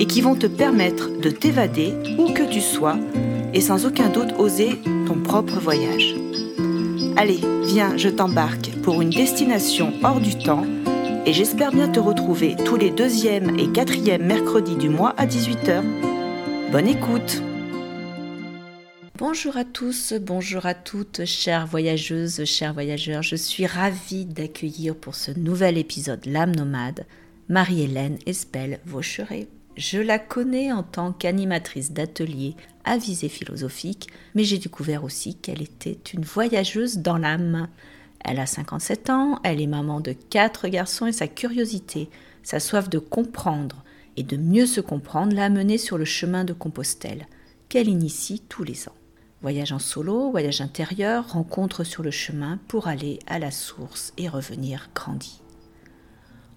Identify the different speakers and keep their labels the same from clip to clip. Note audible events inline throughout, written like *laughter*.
Speaker 1: et qui vont te permettre de t'évader où que tu sois et sans aucun doute oser ton propre voyage. Allez, viens, je t'embarque pour une destination hors du temps et j'espère bien te retrouver tous les deuxièmes et quatrièmes mercredis du mois à 18h. Bonne écoute Bonjour à tous, bonjour à toutes, chères voyageuses, chers voyageurs. Je suis ravie d'accueillir pour ce nouvel épisode L'âme nomade Marie-Hélène Espel Vaucheret. Je la connais en tant qu'animatrice d'ateliers à visée philosophique, mais j'ai découvert aussi qu'elle était une voyageuse dans l'âme. Elle a 57 ans, elle est maman de quatre garçons et sa curiosité, sa soif de comprendre et de mieux se comprendre l'a menée sur le chemin de Compostelle, qu'elle initie tous les ans. Voyage en solo, voyage intérieur, rencontre sur le chemin pour aller à la source et revenir grandi.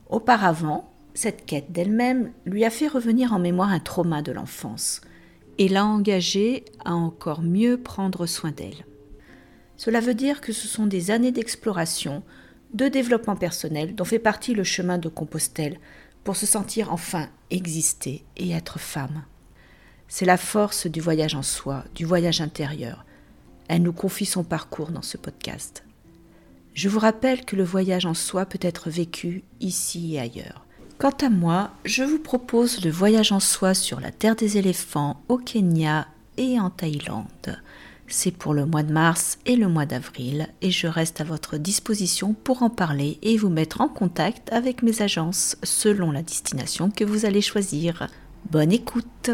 Speaker 1: Auparavant, cette quête d'elle-même lui a fait revenir en mémoire un trauma de l'enfance et l'a engagée à encore mieux prendre soin d'elle. Cela veut dire que ce sont des années d'exploration, de développement personnel dont fait partie le chemin de Compostelle pour se sentir enfin exister et être femme. C'est la force du voyage en soi, du voyage intérieur. Elle nous confie son parcours dans ce podcast. Je vous rappelle que le voyage en soi peut être vécu ici et ailleurs. Quant à moi, je vous propose le voyage en soi sur la terre des éléphants au Kenya et en Thaïlande. C'est pour le mois de mars et le mois d'avril et je reste à votre disposition pour en parler et vous mettre en contact avec mes agences selon la destination que vous allez choisir. Bonne écoute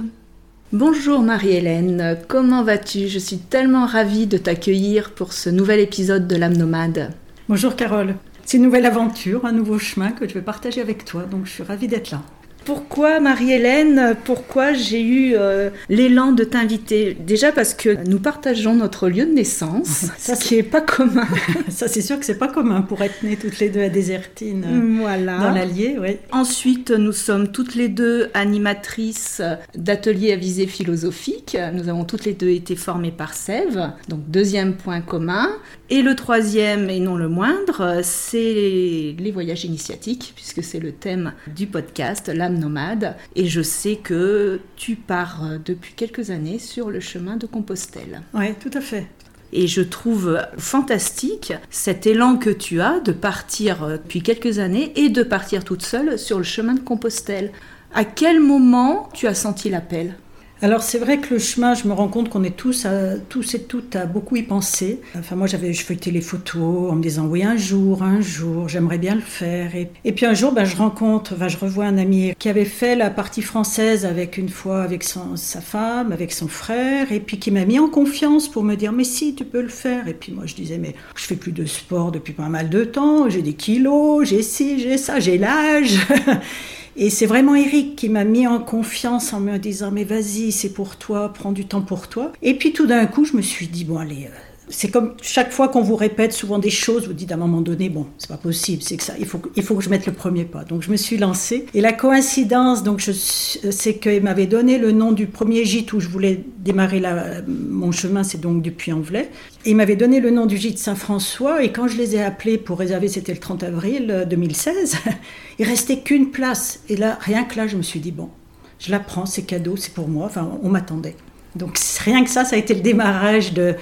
Speaker 1: Bonjour Marie-Hélène, comment vas-tu? Je suis tellement ravie de t'accueillir pour ce nouvel épisode de l'âme nomade.
Speaker 2: Bonjour Carole, c'est une nouvelle aventure, un nouveau chemin que je vais partager avec toi, donc je suis ravie d'être là.
Speaker 1: Pourquoi Marie-Hélène Pourquoi j'ai eu euh, l'élan de t'inviter? Déjà parce que nous partageons notre lieu de naissance, *laughs* ça, ce qui n'est pas commun. *laughs*
Speaker 2: ça c'est sûr que c'est pas commun pour être nées toutes les deux à Désertine, euh, voilà. dans l'Allier. Oui.
Speaker 1: Ensuite, nous sommes toutes les deux animatrices d'ateliers à visée philosophique. Nous avons toutes les deux été formées par Sève, donc deuxième point commun. Et le troisième, et non le moindre, c'est les voyages initiatiques, puisque c'est le thème du podcast, nomade. Et je sais que tu pars depuis quelques années sur le chemin de Compostelle.
Speaker 2: Oui, tout à fait.
Speaker 1: Et je trouve fantastique cet élan que tu as de partir depuis quelques années et de partir toute seule sur le chemin de Compostelle. À quel moment tu as senti l'appel?
Speaker 2: Alors c'est vrai que le chemin, je me rends compte qu'on est tous, à, tous et toutes à beaucoup y penser. Enfin moi j'avais, je feuilletais les photos en me disant oui un jour, un jour, j'aimerais bien le faire. Et, puis un jour, ben, je rencontre, ben, je revois un ami qui avait fait la partie française avec une fois avec sa femme, avec son frère, et puis qui m'a mis en confiance pour me dire mais si tu peux le faire. Et puis moi je disais mais je fais plus de sport depuis pas mal de temps, j'ai des kilos, j'ai ci, j'ai ça, j'ai l'âge. *laughs* Et c'est vraiment Eric qui m'a mis en confiance en me disant mais vas-y, c'est pour toi, prends du temps pour toi. Et puis tout d'un coup, je me suis dit bon allez, euh, c'est comme chaque fois qu'on vous répète souvent des choses, vous dites à un moment donné, bon, c'est pas possible, c'est que ça, il faut, il faut que je mette le premier pas. Donc je me suis lancée. Et la coïncidence, donc, c'est qu'il m'avait donné le nom du premier gîte où je voulais démarrer mon chemin, c'est donc du Puy-en-Velay. Et il m'avait donné le nom du gîte Saint-François. Et quand je les ai appelés pour réserver, c'était le 30 avril 2016, *laughs* il restait qu'une place. Et là, rien que là, je me suis dit, bon, je la prends, c'est cadeau, c'est pour moi. Enfin, on m'attendait. Donc rien que ça, ça a été le démarrage de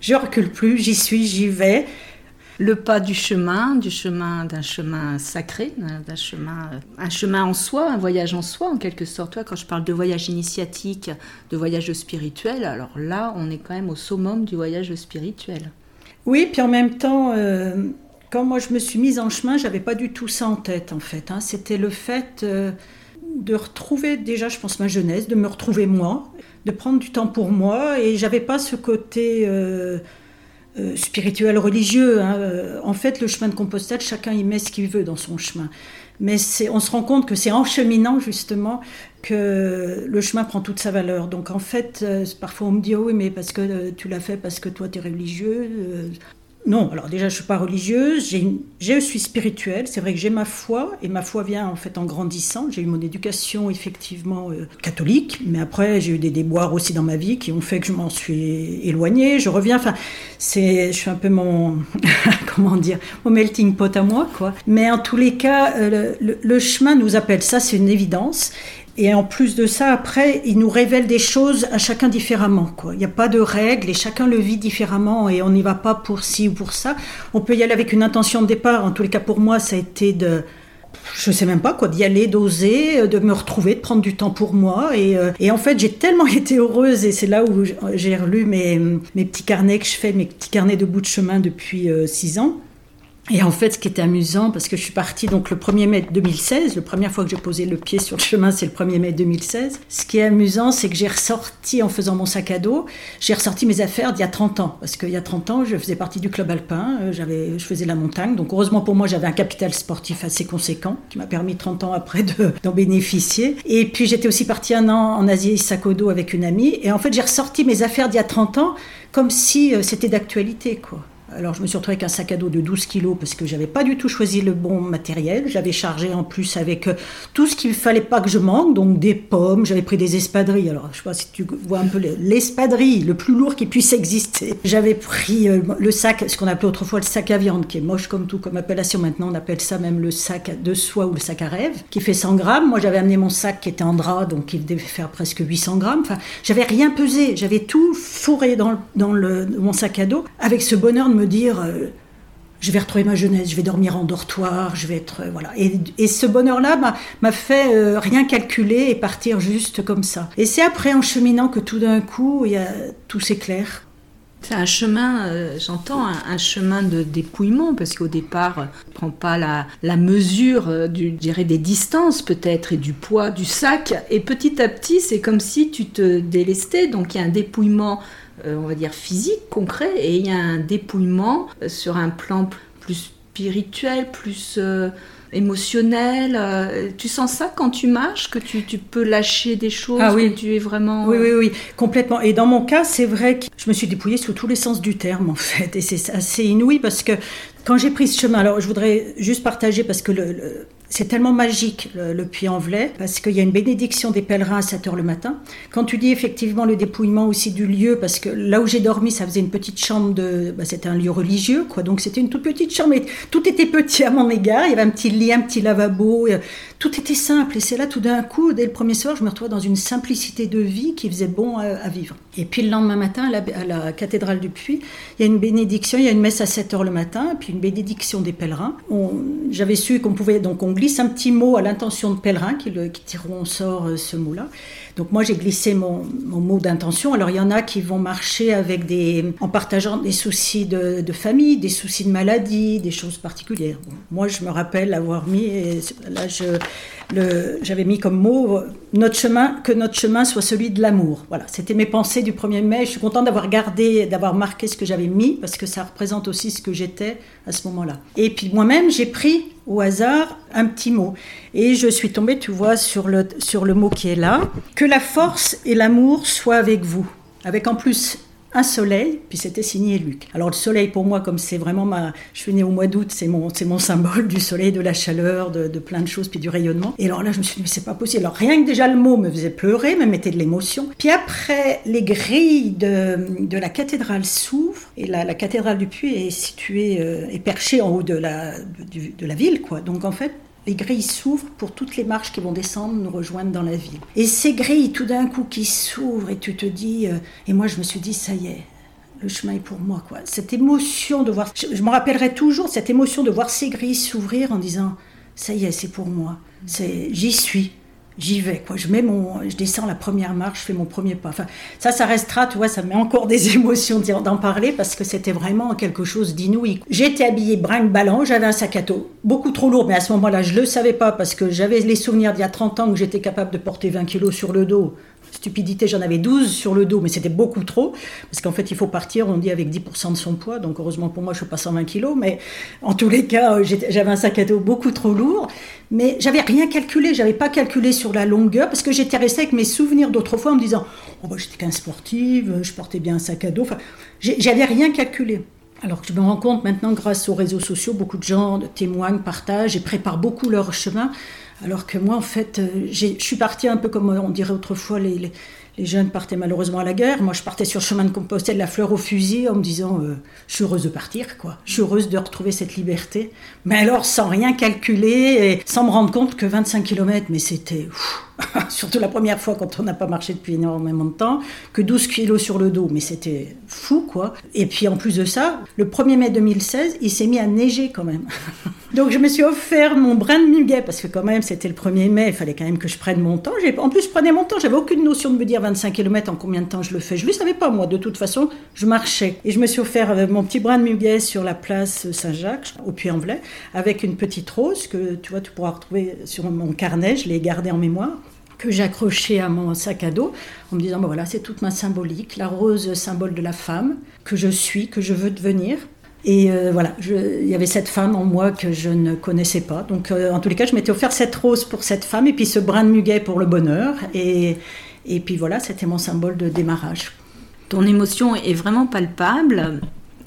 Speaker 2: je recule plus, j'y suis, j'y vais.
Speaker 1: Le pas du chemin, du chemin d'un chemin sacré, d'un chemin, un chemin en soi, un voyage en soi en quelque sorte. Toi, quand je parle de voyage initiatique, de voyage spirituel, alors là, on est quand même au summum du voyage spirituel.
Speaker 2: Oui, puis en même temps, euh, quand moi je me suis mise en chemin, j'avais pas du tout ça en tête en fait. Hein. C'était le fait euh, de retrouver déjà, je pense, ma jeunesse, de me retrouver moi, de prendre du temps pour moi. Et j'avais pas ce côté euh, euh, spirituel, religieux. Hein. En fait, le chemin de Compostelle, chacun y met ce qu'il veut dans son chemin. Mais on se rend compte que c'est en cheminant justement que le chemin prend toute sa valeur. Donc en fait, euh, parfois on me dit oh oui mais parce que tu l'as fait parce que toi tu es religieux. Euh, non, alors déjà je suis pas religieuse, je suis spirituelle, c'est vrai que j'ai ma foi et ma foi vient en fait en grandissant. J'ai eu mon éducation effectivement catholique, mais après j'ai eu des déboires aussi dans ma vie qui ont fait que je m'en suis éloignée. Je reviens, enfin je suis un peu mon *laughs* comment dire, mon melting pot à moi quoi. Mais en tous les cas, le chemin nous appelle, ça c'est une évidence. Et en plus de ça, après, il nous révèle des choses à chacun différemment. Quoi. Il n'y a pas de règles et chacun le vit différemment et on n'y va pas pour ci ou pour ça. On peut y aller avec une intention de départ. En tous les cas, pour moi, ça a été de, je sais même pas quoi, d'y aller, d'oser, de me retrouver, de prendre du temps pour moi. Et, euh, en fait, j'ai tellement *laughs* été heureuse et c'est là où j'ai relu mes, mes petits carnets que je fais, mes petits carnets de bout de chemin depuis euh, six ans. Et en fait, ce qui était amusant, parce que je suis partie donc le 1er mai 2016, la première fois que j'ai posé le pied sur le chemin, c'est le 1er mai 2016. Ce qui est amusant, c'est que j'ai ressorti, en faisant mon sac à dos, j'ai ressorti mes affaires d'il y a 30 ans. Parce qu'il y a 30 ans, je faisais partie du club alpin, euh, j'avais, je faisais la montagne. Donc heureusement pour moi, j'avais un capital sportif assez conséquent, qui m'a permis 30 ans après *laughs* d'en bénéficier. Et puis j'étais aussi partie un an en Asie, dos avec une amie. Et en fait, j'ai ressorti mes affaires d'il y a 30 ans comme si euh, c'était d'actualité, quoi. Alors je me suis retrouvée avec un sac à dos de 12 kilos parce que j'avais pas du tout choisi le bon matériel. J'avais chargé en plus avec euh, tout ce qu'il fallait pas que je manque, donc des pommes, j'avais pris des espadrilles. Alors je sais pas si tu vois un peu l'espadrille, le plus lourd qui puisse exister. J'avais pris euh, le sac, ce qu'on appelait autrefois le sac à viande, qui est moche comme tout comme appellation. Maintenant on appelle ça même le sac de soie ou le sac à rêve, qui fait 100 grammes. Moi j'avais amené mon sac qui était en drap, donc il devait faire presque 800 grammes. Enfin, j'avais rien pesé, j'avais tout fourré dans, le, mon sac à dos avec ce bonheur de me dire euh, je vais retrouver ma jeunesse, je vais dormir en dortoir, je vais être euh, voilà. Et, ce bonheur-là m'a fait euh, rien calculer et partir juste comme ça. Et c'est après en cheminant que tout d'un coup, il y a, tout s'éclaire.
Speaker 1: C'est un chemin, j'entends, un, chemin de dépouillement, parce qu'au départ, on prend pas la, la mesure du, dirais, des distances peut-être et du poids du sac. Et petit à petit, c'est comme si tu te délestais. Donc il y a un dépouillement euh, on va dire, physique, concret, et il y a un dépouillement euh, sur un plan plus spirituel, plus euh, émotionnel. tu sens ça quand tu marches, que tu, peux lâcher des choses,
Speaker 2: ah, oui.
Speaker 1: que tu es vraiment...
Speaker 2: Oui, oui, oui, complètement. Et dans mon cas, c'est vrai que je me suis dépouillée sous tous les sens du terme, en fait. Et c'est assez inouï parce que quand j'ai pris ce chemin, alors je voudrais juste partager parce que le c'est tellement magique le, Puy-en-Velay parce qu'il y a une bénédiction des pèlerins à 7 heures le matin. Quand tu dis effectivement le dépouillement aussi du lieu, parce que là où j'ai dormi, ça faisait une petite chambre de, bah, c'était un lieu religieux, quoi. Donc c'était une toute petite chambre, et tout était petit à mon égard. Il y avait un petit lit, un petit lavabo, et, tout était simple. Et c'est là tout d'un coup, dès le premier soir, je me retrouve dans une simplicité de vie qui faisait bon à, vivre. Et puis le lendemain matin, à la, cathédrale du Puy, il y a une bénédiction, il y a une messe à 7 heures le matin, puis une bénédiction des pèlerins. J'avais su qu'on pouvait donc on glisse un petit mot à l'intention de pèlerin qui, le, qui tireront au sort euh, ce mot-là. Donc moi j'ai glissé mon, mot d'intention. Alors il y en a qui vont marcher en partageant des soucis de, famille, des soucis de maladie, des choses particulières. moi je me rappelle avoir mis, là j'avais mis comme mot notre chemin, que notre chemin soit celui de l'amour. Voilà, c'était mes pensées du 1er mai. Je suis contente d'avoir gardé, d'avoir marqué ce que j'avais mis parce que ça représente aussi ce que j'étais à ce moment-là. Et puis moi-même j'ai pris au hasard un petit mot. Et je suis tombée, tu vois, sur le, sur le mot qui est là. Que la force et l'amour soient avec vous. Avec en plus un soleil, puis c'était signé Luc. Alors le soleil pour moi, comme c'est vraiment ma... Je suis née au mois d'août, c'est mon, mon symbole du soleil, de la chaleur, de, plein de choses, puis du rayonnement. Et alors là, je me suis dit, mais c'est pas possible. Alors rien que déjà le mot me faisait pleurer, me mettait de l'émotion. Puis après, les grilles de, de la cathédrale s'ouvrent, et la, la, cathédrale du Puy est située, euh, est perchée en haut de la, de la ville, quoi. Donc en fait, les grilles s'ouvrent pour toutes les marches qui vont descendre, nous rejoindre dans la ville. Et ces grilles, tout d'un coup, qui s'ouvrent, et tu te dis, euh, et moi je me suis dit, ça y est, le chemin est pour moi. quoi. Cette émotion de voir, je, me rappellerai toujours cette émotion de voir ces grilles s'ouvrir en disant, ça y est, c'est pour moi, c'est, j'y suis j'y vais quoi. Je mets mon je descends la première marche je fais mon premier pas. Enfin ça ça restera tu vois ça me met encore des *laughs* émotions d'en parler parce que c'était vraiment quelque chose d'inouï j'étais habillée brinque ballant j'avais un sac à dos beaucoup trop lourd mais à ce moment-là je le savais pas parce que j'avais les souvenirs d'il y a 30 ans où j'étais capable de porter 20 kilos sur le dos stupidité, j'en avais 12 sur le dos, mais c'était beaucoup trop, parce qu'en fait, il faut partir, on dit, avec 10% de son poids, donc heureusement pour moi, je ne suis pas 120 kilos, mais en tous les cas, euh, j'avais un sac à dos beaucoup trop lourd, mais j'avais rien calculé, j'avais pas calculé sur la longueur, parce que j'étais restée avec mes souvenirs d'autrefois en me disant, oh, bah, j'étais qu'un sportive, je portais bien un sac à dos, enfin, j'avais rien calculé. Alors que je me rends compte maintenant, grâce aux réseaux sociaux, beaucoup de gens témoignent, partagent et préparent beaucoup leur chemin. Alors que moi, en fait, euh, je suis partie un peu comme on dirait autrefois les, les jeunes partaient malheureusement à la guerre. Moi, je partais sur le chemin de Compostelle, la fleur au fusil, en me disant euh, Je suis heureuse de partir, quoi. Je suis heureuse de retrouver cette liberté. Mais alors, sans rien calculer et sans me rendre compte que 25 km, mais c'était. *laughs* Surtout la première fois quand on n'a pas marché depuis énormément de temps, que 12 kilos sur le dos, mais c'était fou, quoi. Et puis en plus de ça, le 1er mai 2016, il s'est mis à neiger quand même. *laughs* Donc je me suis offert mon brin de muguet, parce que quand même, c'était le 1er mai, il fallait quand même que je prenne mon temps. En plus, je prenais mon temps, j'avais aucune notion de me dire 25 km en combien de temps je le fais? Je ne le savais pas, moi, de toute façon, je marchais. Et je me suis offert euh, mon petit brin de muguet sur la place Saint-Jacques, au Puy-en-Velay, avec une petite rose que tu vois, tu pourras retrouver sur mon carnet, je l'ai gardée en mémoire que j'accrochais à mon sac à dos en me disant, voilà, c'est toute ma symbolique, la rose symbole de la femme que je suis, que je veux devenir. Et euh, voilà, il y avait cette femme en moi que je ne connaissais pas. Donc, euh, en tous les cas, je m'étais offert cette rose pour cette femme et puis ce brin de muguet pour le bonheur. Et, et puis voilà, c'était mon symbole de démarrage.
Speaker 1: Ton émotion est vraiment palpable.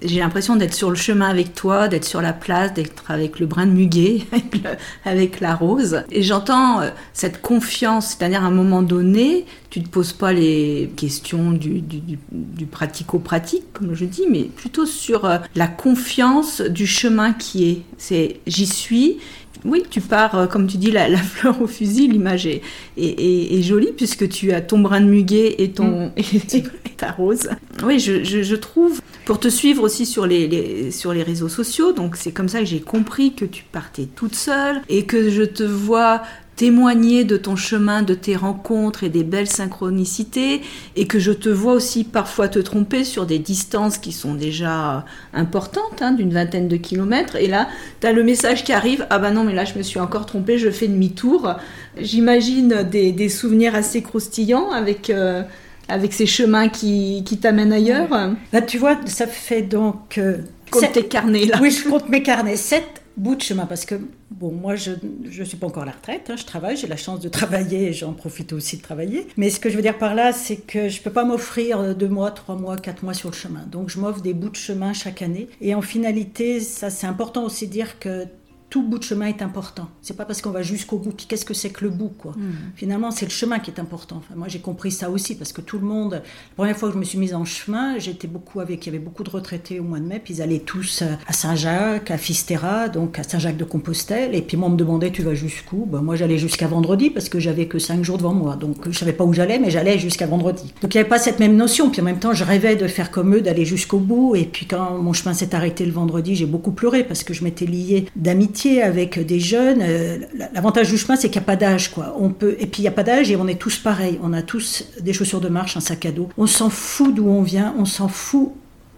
Speaker 1: J'ai l'impression d'être sur le chemin avec toi, d'être sur la place, d'être avec le brin de muguet, *laughs* avec, la rose. Et j'entends euh, cette confiance, c'est-à-dire à un moment donné, tu ne te poses pas les questions du, du pratico-pratique, comme je dis, mais plutôt sur euh, la confiance du chemin qui est. C'est j'y suis oui, tu pars, euh, comme tu dis, la, *laughs* fleur au fusil, l'image est, jolie puisque tu as ton brin de muguet et, ton, mm. et, *laughs* ta rose. Oui, je, trouve, pour te suivre aussi sur les, sur les réseaux sociaux, donc c'est comme ça que j'ai compris que tu partais toute seule et que je te vois témoigner de ton chemin, de tes rencontres et des belles synchronicités, et que je te vois aussi parfois te tromper sur des distances qui sont déjà importantes, hein, d'une vingtaine de kilomètres, et là, tu as le message qui arrive, ah bah non, mais là, je me suis encore trompée, je fais demi-tour. J'imagine des, souvenirs assez croustillants avec... Euh, avec ces chemins qui, qui t'amènent ailleurs
Speaker 2: Là, tu vois, ça fait donc... Euh,
Speaker 1: compte tes carnets, là.
Speaker 2: Oui, je compte mes carnets. Sept bout de chemin parce que, bon, moi, je ne suis pas encore à la retraite, hein, je travaille, j'ai la chance de travailler et j'en profite aussi de travailler. Mais ce que je veux dire par là, c'est que je peux pas m'offrir deux mois, trois mois, quatre mois sur le chemin. Donc, je m'offre des bouts de chemin chaque année. Et en finalité, ça, c'est important aussi de dire que tout bout de chemin est important. C'est pas parce qu'on va jusqu'au bout. Qu'est-ce que c'est que le bout, quoi hmm. Finalement, c'est le chemin qui est important. Enfin, moi, j'ai compris ça aussi parce que tout le monde. La première fois que je me suis mise en chemin, j'étais beaucoup avec. Il y avait beaucoup de retraités au mois de mai, puis ils allaient tous à Saint-Jacques, à Fistera, donc à Saint-Jacques-de-Compostelle. Et puis moi, on me demandait, tu vas jusqu'où? Ben, Moi, j'allais jusqu'à vendredi parce que j'avais que cinq jours devant moi. Donc, je savais pas où j'allais, mais j'allais jusqu'à vendredi. Donc, il n'y avait pas cette même notion. Puis en même temps, je rêvais de faire comme eux, d'aller jusqu'au bout. Et puis quand mon chemin s'est arrêté le vendredi, j'ai beaucoup pleuré parce que je m'étais liée d'amitié avec des jeunes, euh, l'avantage du chemin, c'est qu'il n'y a pas d'âge, quoi. On peut, et puis il n'y a pas d'âge et on est tous pareils. On a tous des chaussures de marche, un sac à dos. On s'en fout d'où on vient, on s'en fout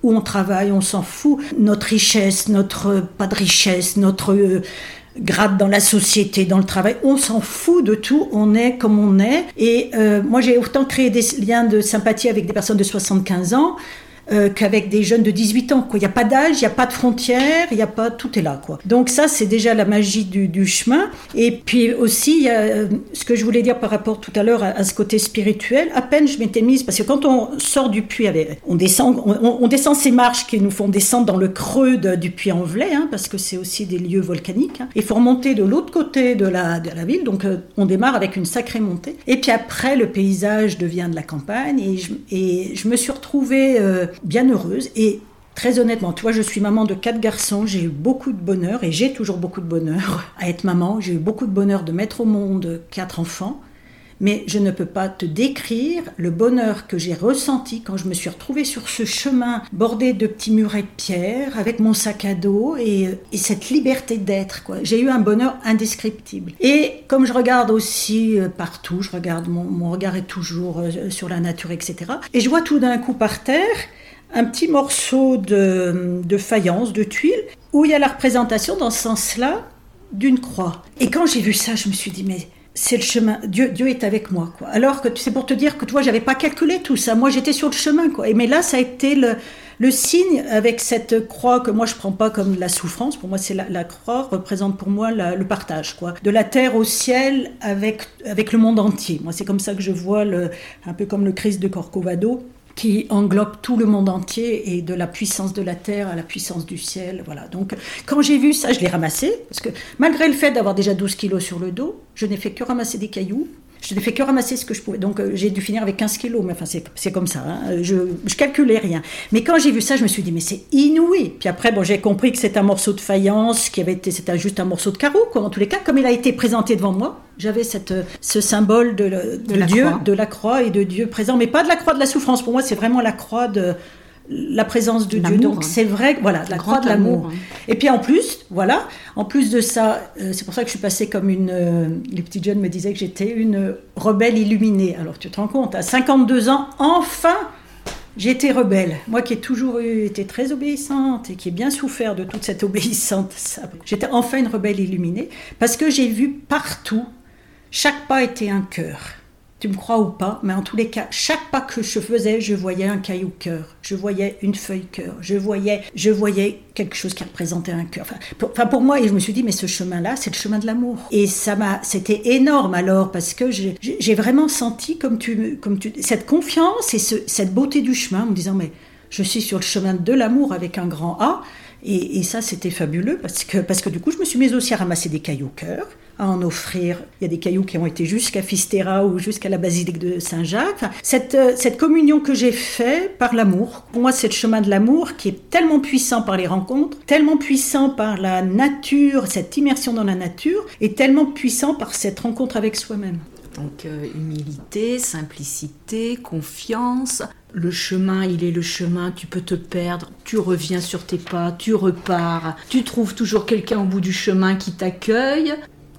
Speaker 2: où on travaille, on s'en fout. Notre richesse, notre pas de richesse, notre euh, grade dans la société, dans le travail, on s'en fout de tout, on est comme on est. Et euh, moi, j'ai autant créé des liens de sympathie avec des personnes de 75 ans euh, qu'avec des jeunes de 18 ans. Il n'y a pas d'âge, il n'y a pas de frontières, il a pas, tout est là. Quoi. Donc ça, c'est déjà la magie du, chemin. Et puis aussi, euh, ce que je voulais dire par rapport tout à l'heure à, ce côté spirituel, à peine je m'étais mise, parce que quand on sort du puits, on descend, on, descend ces marches qui nous font descendre dans le creux du puits en velay, hein, parce que c'est aussi des lieux volcaniques. Hein. Il faut remonter de l'autre côté de la, de la ville, donc euh, on démarre avec une sacrée montée. Et puis après, le paysage devient de la campagne, et je me suis retrouvée bien heureuse et Très honnêtement, tu vois, je suis maman de quatre garçons, j'ai eu beaucoup de bonheur et j'ai toujours beaucoup de bonheur *laughs* à être maman. J'ai eu beaucoup de bonheur de mettre au monde quatre enfants mais je ne peux pas te décrire le bonheur que j'ai ressenti quand je me suis retrouvée sur ce chemin bordé de petits murets de pierre avec mon sac à dos et, cette liberté d'être. J'ai eu un bonheur indescriptible. Et comme je regarde aussi euh, partout, je regarde, mon, regard est toujours euh, sur la nature, etc. Et je vois tout d'un coup par terre un petit morceau de, faïence, de tuile, où il y a la représentation dans ce sens-là d'une croix. Et quand j'ai vu ça, je me suis dit, mais c'est le chemin. Dieu, Dieu est avec moi. Alors que c'est pour te dire que toi, j'avais pas calculé tout ça. Moi, j'étais sur le chemin. Et mais là, ça a été le, signe avec cette croix que moi je prends pas comme la souffrance. Pour moi, c'est la, croix représente pour moi le partage, quoi. De la terre au ciel avec avec le monde entier. Moi, c'est comme ça que je vois le, un peu comme le Christ de Corcovado qui englobe tout le monde entier et de la puissance de la terre à la puissance du ciel. Voilà. Donc, quand j'ai vu ça, je l'ai ramassé parce que malgré le fait d'avoir déjà 12 kilos sur le dos, je n'ai fait que ramasser des cailloux je n'ai fait que ramasser ce que je pouvais. Donc euh, j'ai dû finir avec 15 kilos. Mais enfin, c'est comme ça. Hein. Je, je calculais rien. Mais quand j'ai vu ça, je me suis dit, mais c'est inouï. Puis après, bon, j'ai compris que c'est un morceau de faïence, qui avait été, c'était juste un morceau de carreau, quoi. En tous les cas, comme il a été présenté devant moi, j'avais cette, ce symbole de, de, Dieu, de la croix et de Dieu présent. Mais pas de la croix de la souffrance. Pour moi, c'est vraiment la croix de, la présence de Dieu. Donc hein. c'est vrai, voilà, la croix de l'amour. Hein. Et puis en plus, voilà, en plus de ça, euh, c'est pour ça que je suis passée comme une. Euh, les petits jeunes me disaient que j'étais une rebelle illuminée. Alors tu te rends compte, à 52 ans, enfin, été rebelle. Moi qui ai toujours été très obéissante et qui ai bien souffert de toute cette *laughs* obéissance, j'étais enfin une rebelle illuminée parce que j'ai vu partout, chaque pas était un cœur tu me crois ou pas, mais en tous les cas, chaque pas que je faisais, je voyais un caillou cœur, je voyais une feuille cœur, je voyais, je voyais quelque chose qui représentait un cœur. Enfin pour, moi, et je me suis dit, mais ce chemin-là, c'est le chemin de l'amour. Et ça m'a, c'était énorme alors parce que j'ai vraiment senti comme tu, comme tu, cette confiance et cette beauté du chemin, en me disant, mais je suis sur le chemin de l'amour avec un grand A. Et, ça, c'était fabuleux parce que, parce que du coup, je me suis mise aussi à ramasser des cailloux cœur, à en offrir. Il y a des cailloux qui ont été jusqu'à Fistera ou jusqu'à la basilique de Saint-Jacques. cette, euh, cette communion que j'ai faite par l'amour, pour moi, c'est le chemin de l'amour qui est tellement puissant par les rencontres, tellement puissant par la nature, cette immersion dans la nature, et tellement puissant par cette rencontre avec soi-même.
Speaker 1: Donc euh, humilité, simplicité, confiance. Le chemin, il est le chemin, tu peux te perdre, tu reviens sur tes pas, tu repars, tu trouves toujours quelqu'un au bout du chemin qui t'accueille.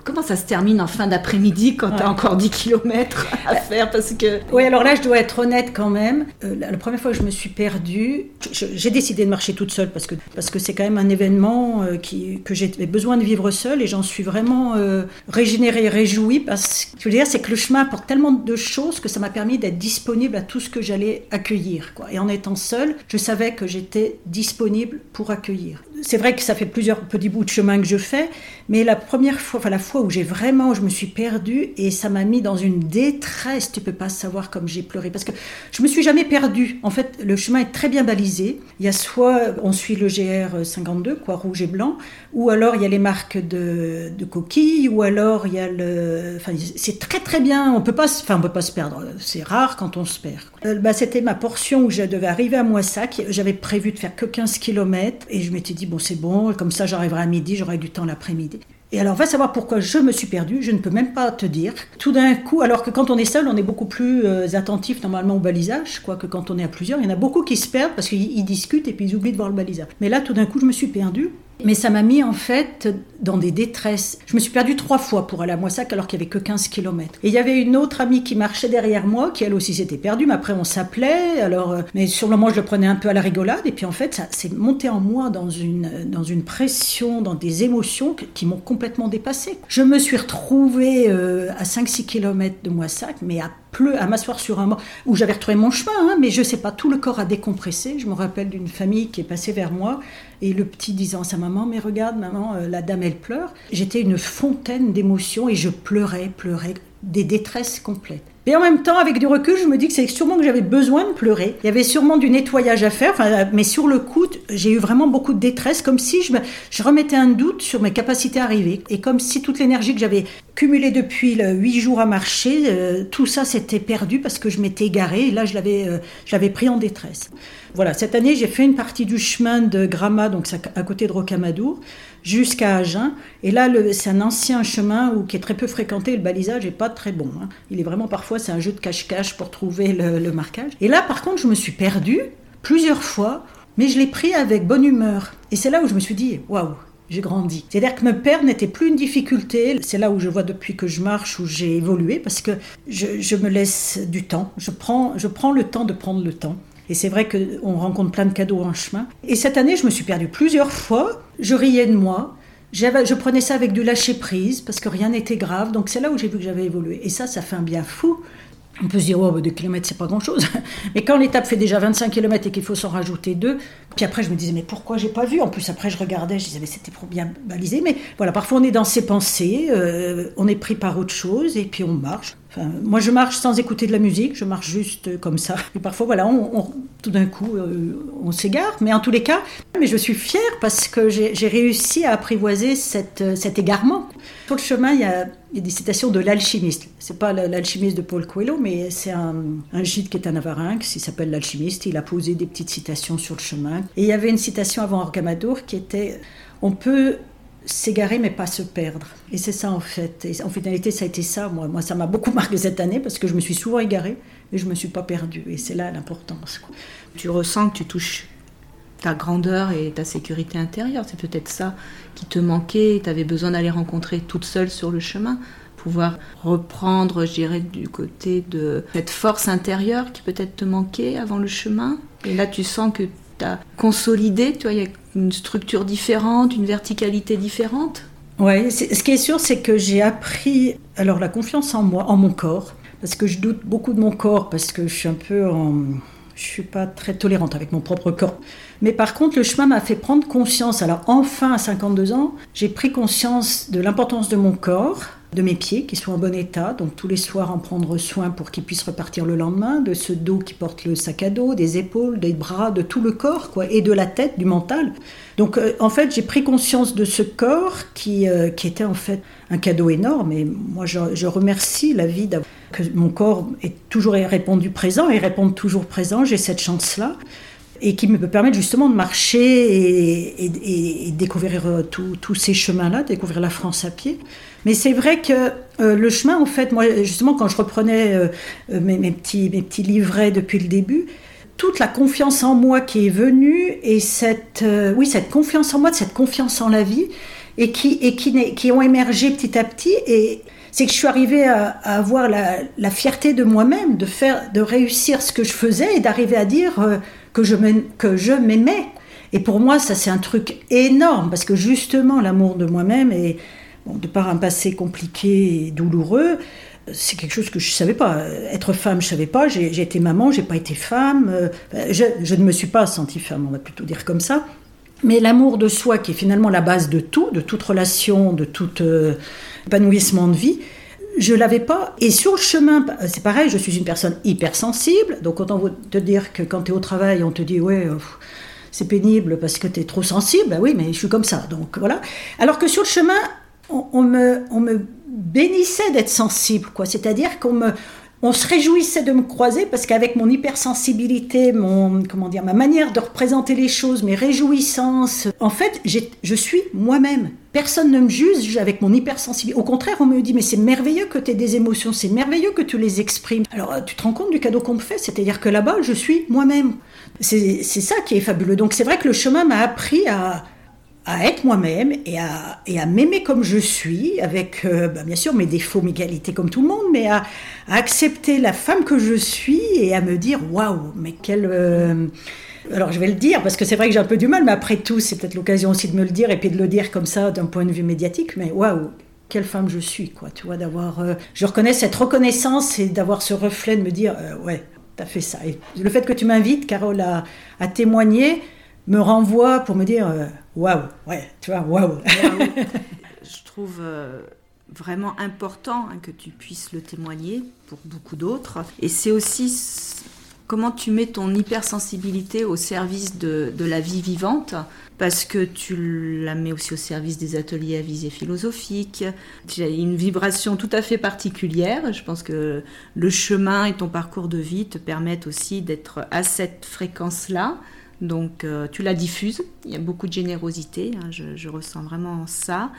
Speaker 1: Comment ça se termine en fin d'après-midi quand tu as encore 10 km à faire parce que...
Speaker 2: Oui, alors là, je dois être honnête quand même. Euh, la, première fois que je me suis perdue, j'ai décidé de marcher toute seule parce que parce que c'est quand même un événement euh, qui, que j'ai besoin de vivre seule et j'en suis vraiment euh, régénérée, réjouie parce que je veux dire, c'est que le chemin apporte tellement de choses que ça m'a permis d'être disponible à tout ce que j'allais accueillir. Quoi. Et en étant seule, je savais que j'étais disponible pour accueillir c'est vrai que ça fait plusieurs petits bouts de chemin que je fais, mais la première fois, enfin la fois où j'ai vraiment, je me suis perdue et ça m'a mis dans une détresse. Tu peux pas savoir comme j'ai pleuré parce que je me suis jamais perdue. En fait, le chemin est très bien balisé. Il y a soit on suit le GR 52, quoi, rouge et blanc, ou alors il y a les marques de, coquilles, ou alors il y a le, enfin c'est très très bien. On peut pas, enfin on peut pas se perdre. C'est rare quand on se perd. Euh, bah, c'était ma portion où je devais arriver à Moissac. J'avais prévu de faire que 15 km et je m'étais dit c'est bon, comme ça j'arriverai à midi, j'aurai du temps l'après-midi. Et alors, va savoir pourquoi je me suis perdue, je ne peux même pas te dire. Tout d'un coup, alors que quand on est seul, on est beaucoup plus euh, attentif normalement au balisage, quoique quand on est à plusieurs, il y en a beaucoup qui se perdent parce qu'ils discutent et puis ils oublient de voir le balisage. Mais là, tout d'un coup, je me suis perdue. Mais ça m'a mis en fait dans des détresses. Je me suis perdue trois fois pour aller à Moissac alors qu'il n'y avait que 15 km. Et il y avait une autre amie qui marchait derrière moi qui elle aussi s'était perdue, mais après on s'appelait. Alors, euh, mais sur le moment je le prenais un peu à la rigolade et puis en fait ça s'est monté en moi dans une, dans une pression, dans des émotions qui m'ont complètement dépassée. Je me suis retrouvée euh, à 5-6 km de Moissac, mais à pleu, à m'asseoir sur un mort où j'avais retrouvé mon chemin, hein, mais je sais pas, tout le corps a décompressé. Je me rappelle d'une famille qui est passée vers moi et le petit disant à sa maman, mais regarde maman, euh, la dame elle pleure. J'étais une fontaine d'émotions et je pleurais, pleurais, des détresses complètes. Et en même temps, avec du recul, je me dis que c'est sûrement que j'avais besoin de pleurer. Il y avait sûrement du nettoyage à faire, mais sur le coup, j'ai eu vraiment beaucoup de détresse, comme si je, me, je remettais un doute sur mes capacités à arriver. Et comme si toute l'énergie que j'avais cumulée depuis huit jours à marcher, euh, tout ça s'était perdu parce que je m'étais égarée. Et là, je l'avais, euh, j'avais pris en détresse. Voilà, cette année, j'ai fait une partie du chemin de Gramma, donc à côté de Rocamadour jusqu'à Agen. Et là, c'est un ancien chemin qui est très peu fréquenté. Le balisage n'est pas très bon. Hein. Il est vraiment parfois, c'est un jeu de cache-cache pour trouver le, marquage. Et là, par contre, je me suis perdue plusieurs fois, mais je l'ai pris avec bonne humeur. Et c'est là où je me suis dit, waouh, j'ai grandi. C'est-à-dire que me perdre n'était plus une difficulté. C'est là où je vois depuis que je marche, où j'ai évolué, parce que je, je, me laisse du temps. Je prends, je prends le temps de prendre le temps. Et c'est vrai qu'on rencontre plein de cadeaux en chemin. Et cette année, je me suis perdue plusieurs fois. Je riais de moi. je prenais ça avec du lâcher prise parce que rien n'était grave. Donc c'est là où j'ai vu que j'avais évolué. Et ça, ça fait un bien fou. On peut se dire, oh, 2 bah, km, c'est pas grand chose. *laughs* Mais quand l'étape fait déjà 25 km et qu'il faut s'en rajouter deux, puis après, je me disais, mais pourquoi j'ai pas vu? En plus, après, je regardais, je disais, mais c'était trop bien balisé. Mais voilà, parfois, on est dans ses pensées, euh, on est pris par autre chose et puis on marche moi, je marche sans écouter de la musique, je marche juste comme ça. Et parfois, voilà, tout d'un coup, euh, on s'égare. Mais en tous les cas, mais je suis fière parce que j'ai réussi à apprivoiser euh, cet égarement. Sur le chemin, il y a, des citations de l'alchimiste. C'est pas l'alchimiste de Paul Coelho, mais c'est un, un, gîte qui est un Navarinx, il s'appelle l'alchimiste. Il a posé des petites citations sur le chemin. Et il y avait une citation avant Orgamadour qui était On peut s'égarer mais pas se perdre. Et c'est ça en fait. Et en finalité, ça a été ça. Moi, moi ça m'a beaucoup *laughs* marqué cette année parce que je me suis souvent égarée et je me suis pas perdue. Et c'est là l'importance.
Speaker 1: Tu ressens que tu touches ta grandeur et ta sécurité intérieure. C'est peut-être ça qui te manquait. Tu avais besoin d'aller rencontrer toute seule sur le chemin. Pouvoir reprendre, je dirais, du côté de cette force intérieure qui peut-être te manquait avant le chemin. Et là, tu sens que tu as consolidé, une structure différente, une verticalité différente
Speaker 2: Oui, ce qui est sûr, c'est que j'ai appris alors la confiance en moi, en mon corps, parce que je doute beaucoup de mon corps, parce que je suis un peu en... Je suis pas très tolérante avec mon propre corps. Mais par contre, le chemin m'a fait prendre conscience. Alors enfin, à 52 ans, j'ai pris conscience de l'importance de mon corps, de mes pieds qui sont en bon état, donc tous les soirs en prendre soin pour qu'ils puissent repartir le lendemain, de ce dos qui porte le sac à dos, des épaules, des bras, de tout le corps, quoi, et de la tête, du mental. Donc euh, en fait, j'ai pris conscience de ce corps qui, euh, qui était en fait un cadeau énorme, et moi je, remercie la vie que mon corps ait toujours répondu présent et réponde toujours présent, j'ai cette chance-là et qui me permettre justement de marcher et, découvrir euh, tous ces chemins-là, découvrir la France à pied. Mais c'est vrai que euh, le chemin, en fait, moi, justement, quand je reprenais euh, mes, petits, mes petits livrets depuis le début, toute la confiance en moi qui est venue et cette, oui, cette confiance en moi, cette confiance en la vie, et qui, et qui, qui ont émergé petit à petit. Et c'est que je suis arrivée à, avoir la, fierté de moi-même, de faire, de réussir ce que je faisais et d'arriver à dire que je m'aimais. Et pour moi, ça c'est un truc énorme, parce que justement, l'amour de moi-même, de par un passé compliqué et douloureux, c'est quelque chose que je ne savais pas. Être femme, je ne savais pas. J'ai été maman, j'ai pas été femme. Euh, je, je, ne me suis pas sentie femme, on va plutôt dire comme ça. Mais l'amour de soi, qui est finalement la base de tout, de toute relation, de tout euh, épanouissement de vie, je l'avais pas. Et sur le chemin, c'est pareil, je suis une personne hypersensible. Donc, autant te dire que quand tu es au travail, on te dit, ouais, euh, c'est pénible parce que tu es trop sensible. Ben oui, mais je suis comme ça. Donc, voilà. Alors que sur le chemin, on, me, bénissait d'être sensible, quoi. C'est-à-dire qu'on se réjouissait de me croiser parce qu'avec mon hypersensibilité, mon comment dire, ma manière de représenter les choses, mes réjouissances, en fait, je suis moi-même. Personne ne me juge avec mon hypersensibilité. Au contraire, on me dit mais c'est merveilleux que tu aies des émotions, c'est merveilleux que tu les exprimes. Alors euh, tu te rends compte du cadeau qu'on me fait, c'est-à-dire que là-bas, je suis moi-même. C'est ça qui est fabuleux. Donc c'est vrai que le chemin m'a appris à à être moi-même et à, et à m'aimer comme je suis, avec euh, bah, bien sûr mes défauts, mes qualités comme tout le monde, mais à, accepter la femme que je suis et à me dire waouh, mais quelle. Euh, alors je vais le dire parce que c'est vrai que j'ai un peu du mal, mais après tout, c'est peut-être l'occasion aussi de me le dire et puis de le dire comme ça d'un point de vue médiatique, mais waouh, quelle femme je suis, quoi, tu vois, d'avoir. Euh, je reconnais cette reconnaissance et d'avoir ce reflet de me dire ouais, t'as fait ça. Et le fait que tu m'invites, Carole, à, à témoigner me renvoie pour me dire waouh, ouais, tu vois, waouh.
Speaker 1: Je trouve euh, vraiment important hein, que tu puisses le témoigner pour beaucoup d'autres. Et c'est aussi comment tu mets ton hypersensibilité au service de, de, la vie vivante, parce que tu la mets aussi au service des ateliers à visée philosophique. Tu as une vibration tout à fait particulière. Je pense que le chemin et ton parcours de vie te permettent aussi d'être à cette fréquence-là. Donc euh, tu la diffuses, il y a beaucoup de générosité, hein, je, ressens vraiment ça.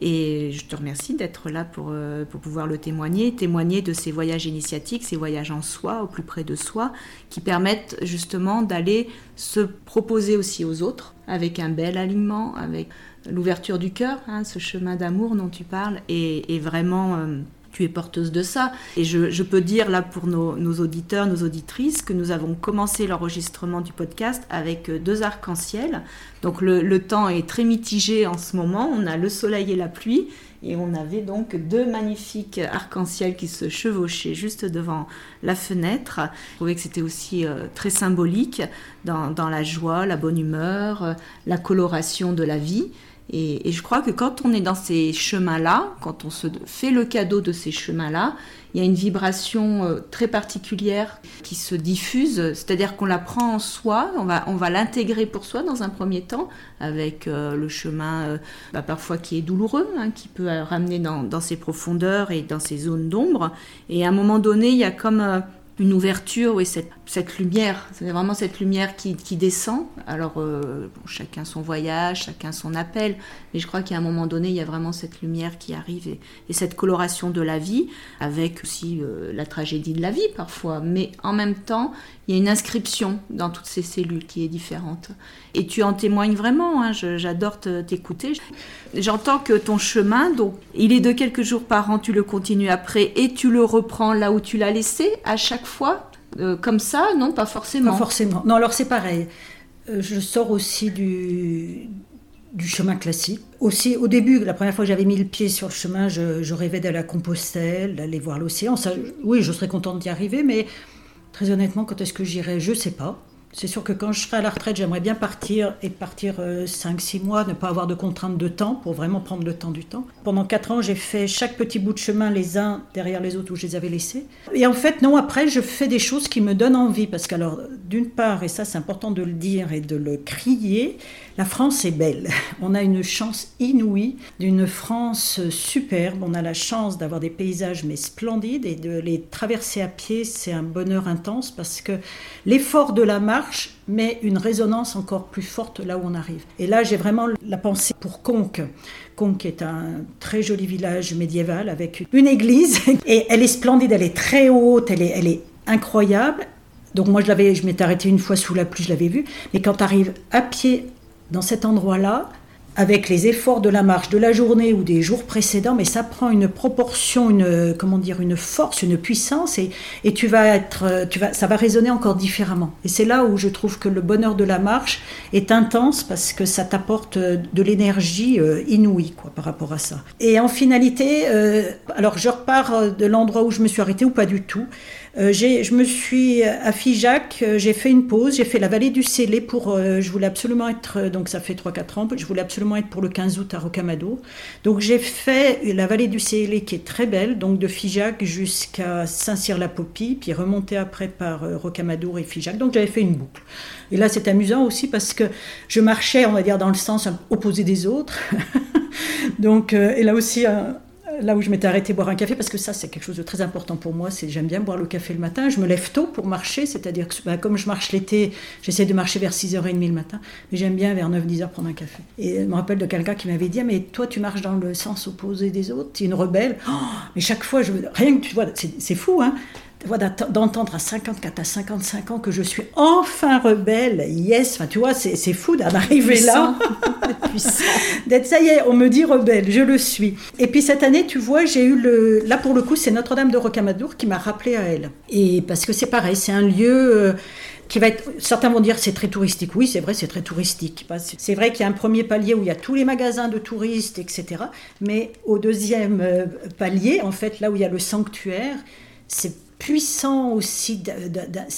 Speaker 1: Et je te remercie d'être là pour, euh, pour pouvoir le témoigner, témoigner de ces voyages initiatiques, ces voyages en soi, au plus près de soi, qui permettent justement d'aller se proposer aussi aux autres avec un bel alignement, avec l'ouverture du cœur, hein, ce chemin d'amour dont tu parles, et, vraiment... Euh, tu es porteuse de ça. Et je, peux dire là pour nos, auditeurs, nos auditrices, que nous avons commencé l'enregistrement du podcast avec euh, deux arcs-en-ciel. Donc le, temps est très mitigé en ce moment. On a le soleil et la pluie. Et on avait donc deux magnifiques arcs-en-ciel qui se chevauchaient juste devant la fenêtre. Je trouvais que c'était aussi euh, très symbolique dans, la joie, la bonne humeur, euh, la coloration de la vie. Et, je crois que quand on est dans ces chemins-là, quand on se fait le cadeau de ces chemins-là, il y a une vibration euh, très particulière qui se diffuse, c'est-à-dire qu'on la prend en soi, on va, on va l'intégrer pour soi dans un premier temps, avec euh, le chemin euh, bah, parfois qui est douloureux, hein, qui peut ramener dans, dans, ses profondeurs et dans ses zones d'ombre. Et à un moment donné, il y a comme une ouverture, oui, cette, cette lumière, c'est vraiment cette lumière qui, qui descend. Alors, euh, chacun son voyage, chacun son appel, mais je crois qu'à un moment donné, il y a vraiment cette lumière qui arrive et, cette coloration de la vie, avec aussi euh, la tragédie de la vie parfois, mais en même temps, il y a une inscription dans toutes ces cellules qui est différente. Et tu en témoignes vraiment, hein, j'adore t'écouter. J'entends que ton chemin, donc, il est de quelques jours par an, tu le continues après et tu le reprends là où tu l'as laissé à chaque fois euh, Comme ça Non, pas forcément.
Speaker 2: Pas forcément. Non, alors c'est pareil. Euh, je sors aussi du, du chemin classique. Aussi, au début, la première fois que j'avais mis le pied sur le chemin, je, je rêvais d'aller à Compostelle, d'aller voir l'océan. Oui, je serais contente d'y arriver, mais très honnêtement, quand est-ce que j'irai Je ne sais pas. C'est sûr que quand je serai à la retraite, j'aimerais bien partir et partir 5-6 euh, mois, ne pas avoir de contraintes de temps pour vraiment prendre le temps du temps. Pendant 4 ans, j'ai fait chaque petit bout de chemin les uns derrière les autres où je les avais laissés. Et en fait, non, après, je fais des choses qui me donnent envie parce qu'alors, d'une part, et ça c'est important de le dire et de le crier, la France est belle. *laughs* On a une chance inouïe d'une France superbe. On a la chance d'avoir des paysages mais splendides et de les traverser à pied, c'est un bonheur intense parce que l'effort de la marche met une résonance encore plus forte là où on arrive. Et là, j'ai vraiment la pensée pour Conques. Conques est un très joli village médiéval avec une église *laughs* et elle est splendide, elle est très haute, elle est, elle est incroyable. Donc moi, je, l'avais, je m'étais arrêtée une fois sous la pluie, je l'avais vue. Mais quand tu arrives à pied dans cet endroit-là, avec les efforts de la marche de la journée ou des jours précédents, mais ça prend une proportion, une comment dire, une force, une puissance, et, tu vas être, tu vas, ça va résonner encore différemment. Et c'est là où je trouve que le bonheur de la marche est intense parce que ça t'apporte de l'énergie euh, inouïe, quoi, par rapport à ça. Et en finalité, euh, alors je repars de l'endroit où je me suis arrêtée ou pas du tout. Euh, je me suis à Figeac, euh, j'ai fait une pause, j'ai fait la vallée du Célé pour, euh, je voulais absolument être, donc ça fait 3-4 ans, je voulais absolument être pour le 15 août à Rocamadour. Donc j'ai fait la vallée du Célé qui est très belle, donc de Figeac jusqu'à Saint-Cyr-la-Popie, puis remonter après par Rocamadour et Figeac. Donc j'avais fait une boucle. Et là c'est amusant aussi parce que je marchais, on va dire, dans le sens opposé des autres. *laughs* donc, et là aussi, là où je m'étais arrêtée boire un café, parce que ça, c'est quelque chose de très important pour moi. C'est j'aime bien boire le café le matin. Je me lève tôt pour marcher, c'est-à-dire que bah, comme je marche l'été, j'essaie de marcher vers 6h30 le matin, mais j'aime bien vers 9-10h prendre un café. Et je me rappelle de quelqu'un qui m'avait dit ah, Mais toi, tu marches dans le sens opposé des autres, tu es une rebelle. Oh, mais chaque fois, je... rien que tu vois, c'est fou, hein d'entendre à 54 à 55 ans que je suis enfin rebelle, yes, enfin tu vois, c'est fou d'en arriver là. *laughs* D'être ça y est, on me dit rebelle, je le suis. Et puis cette année, tu vois, j'ai eu le. Là pour le coup, c'est Notre-Dame de Rocamadour qui m'a rappelé à elle. Et parce que c'est pareil, c'est un lieu. Euh, qui va être, certains vont dire c'est très touristique. Oui, c'est vrai, c'est très touristique. C'est vrai qu'il y a un premier palier où il y a tous les magasins de touristes, etc. Mais au deuxième euh, palier, en fait, là où il y a le sanctuaire, c'est puissant aussi,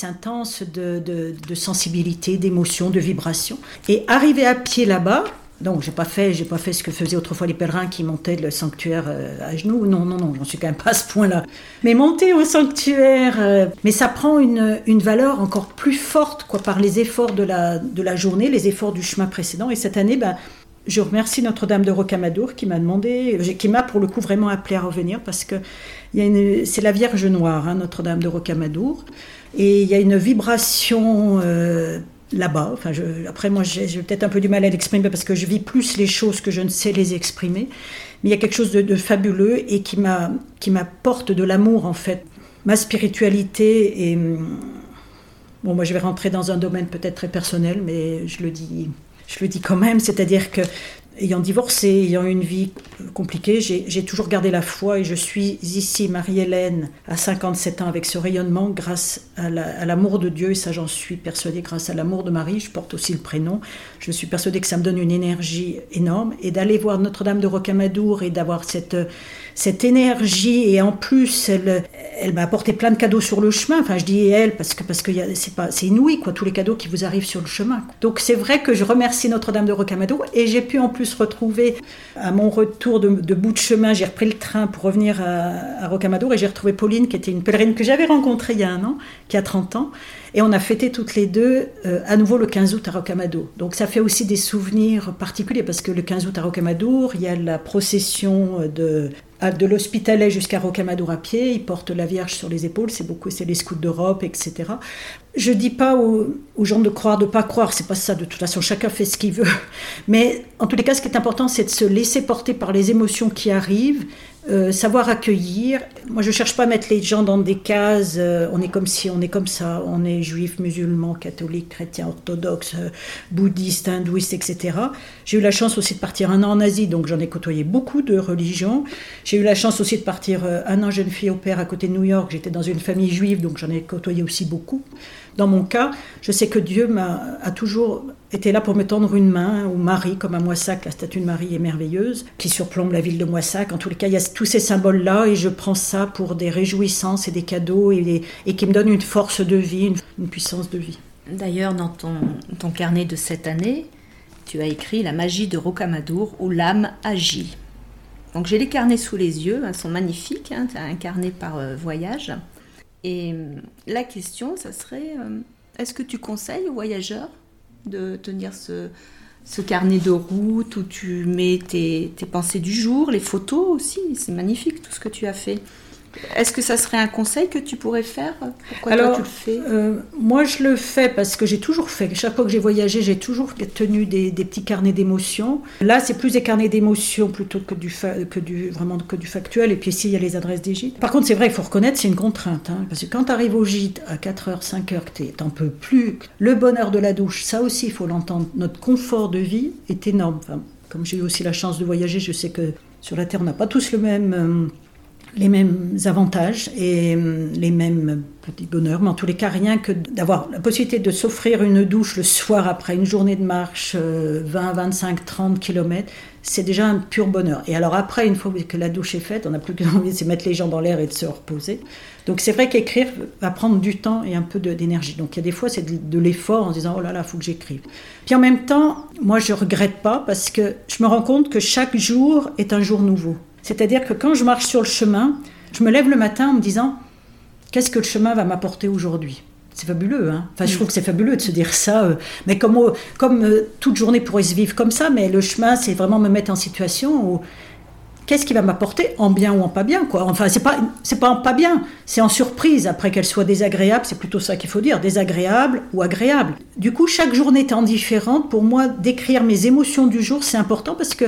Speaker 2: intense de, de, sensibilité, d'émotion, de vibration. Et arriver à pied là-bas, donc j'ai pas fait, j'ai pas fait ce que faisaient autrefois les pèlerins qui montaient le sanctuaire euh, à genoux. Non, non, non, j'en suis quand même pas à ce point-là. Mais monter au sanctuaire, euh, mais ça prend une, une, valeur encore plus forte, quoi, par les efforts de la, de la journée, les efforts du chemin précédent. Et cette année, ben, je remercie Notre-Dame de Rocamadour qui m'a demandé, qui m'a pour le coup vraiment appelé à revenir parce que c'est la Vierge Noire, hein, Notre-Dame de Rocamadour, et il y a une vibration euh, là-bas. Après, moi, j'ai peut-être un peu du mal à l'exprimer parce que je vis plus les choses que je ne sais les exprimer, mais il y a quelque chose de, fabuleux et qui m'apporte de l'amour en fait. Ma spiritualité et bon, moi, je vais rentrer dans un domaine peut-être très personnel, mais je le dis je le dis quand même, c'est-à-dire que ayant divorcé, ayant une vie compliquée, j'ai toujours gardé la foi et je suis ici, Marie-Hélène, à 57 ans, avec ce rayonnement grâce à l'amour de Dieu, et ça j'en suis persuadée, grâce à l'amour de Marie, je porte aussi le prénom, je suis persuadée que ça me donne une énergie énorme, et d'aller voir Notre-Dame de Rocamadour et d'avoir cette cette énergie. Et en plus elle, elle m'a apporté plein de cadeaux sur le chemin. Enfin, je dis elle parce que parce que c'est pas c'est inouï quoi tous les cadeaux qui vous arrivent sur le chemin. Donc c'est vrai que je remercie Notre-Dame de Rocamadour et j'ai pu en plus retrouver à mon retour de, bout de chemin, j'ai repris le train pour revenir à, à Rocamadour et j'ai retrouvé Pauline qui était une pèlerine que j'avais rencontrée il y a un an, qui a 30 ans. Et on a fêté toutes les deux euh, à nouveau le 15 août à Rocamadour. Donc ça fait aussi des souvenirs particuliers parce que le 15 août à Rocamadour, il y a la procession de de l'Hospitalet jusqu'à Rocamadour à pied, ils portent la Vierge sur les épaules, c'est beaucoup, c'est les scouts d'Europe, etc. Je dis pas aux, gens de croire, de pas croire, c'est pas ça. De toute façon, chacun fait ce qu'il veut. Mais en tous les cas, ce qui est important, c'est de se laisser porter par les émotions qui arrivent, euh, savoir accueillir. Moi, je cherche pas à mettre les gens dans des cases. Euh, on est comme si, on est comme ça. On est juif, musulman, catholique, chrétien, orthodoxe, euh, bouddhiste, hindouiste, etc. J'ai eu la chance aussi de partir un an en Asie, donc j'en ai côtoyé beaucoup de religions. J'ai eu la chance aussi de partir un an jeune fille au père à côté de New York. J'étais dans une famille juive, donc j'en ai côtoyé aussi beaucoup. Dans mon cas, je sais que Dieu m'a a toujours été là pour me tendre une main, ou Marie, comme à Moissac, la statue de Marie est merveilleuse, qui surplombe la ville de Moissac. En tous les cas, il y a tous ces symboles-là, et je prends ça pour des réjouissances et des cadeaux, et, qui me donnent une force de vie, une, puissance de vie.
Speaker 1: D'ailleurs, dans ton, ton carnet de cette année, tu as écrit La magie de Rocamadour, où l'âme agit. Donc j'ai les carnets sous les yeux, ils sont magnifiques, hein, carnet par euh, voyage. Et euh, la question, ça serait, euh, est-ce que tu conseilles aux voyageurs de tenir ce, carnet de route où tu mets tes pensées du jour, les photos aussi, c'est magnifique tout ce que tu as fait. Est-ce que ça serait un conseil que tu pourrais faire?
Speaker 2: Pourquoi Alors, tu le fais? euh, Moi, je le fais parce que j'ai toujours fait. Chaque fois que j'ai voyagé, j'ai toujours tenu des, petits carnets d'émotions. Là, c'est plus des carnets d'émotions plutôt que du, que du, vraiment que du factuel. Et puis ici, il y a les adresses des gîtes. Par contre, c'est vrai, il faut reconnaître, c'est une contrainte. Hein, parce que quand tu arrives au gîte à 4h, 5h, tu n'en peux plus. Le bonheur de la douche, ça aussi, il faut l'entendre. Notre confort de vie est énorme. comme j'ai eu aussi la chance de voyager, je sais que sur la Terre, on n'a pas tous le même... Euh, les mêmes avantages et hum, les mêmes petits bonheurs, mais en tous les cas, rien que d'avoir la possibilité de s'offrir une douche le soir après une journée de marche, 20, 25, 30 km, c'est déjà un pur bonheur. Et alors après, une fois que la douche est faite, on n'a plus qu'envie de se mettre les gens dans l'air et de se reposer. Donc c'est vrai qu'écrire va prendre du temps et un peu d'énergie. Donc il y a des fois, c'est de, l'effort en se disant, oh là là, il faut que j'écrive. Puis en même temps, moi, je regrette pas parce que je me rends compte que chaque jour est un jour nouveau. C'est-à-dire que quand je marche sur le chemin, je me lève le matin en me disant qu'est-ce que le chemin va m'apporter aujourd'hui? C'est fabuleux, hein? Enfin, je trouve que c'est fabuleux de se dire ça, euh, mais comme, comme euh, toute journée pourrait se vivre comme ça, mais le chemin, c'est vraiment me mettre en situation où qu'est-ce qui va m'apporter en bien ou en pas bien quoi? Enfin c'est pas c'est pas en pas bien c'est en surprise après qu'elle soit désagréable c'est plutôt ça qu'il faut dire désagréable ou agréable. Du coup chaque journée étant différente pour moi d'écrire mes émotions du jour c'est important parce que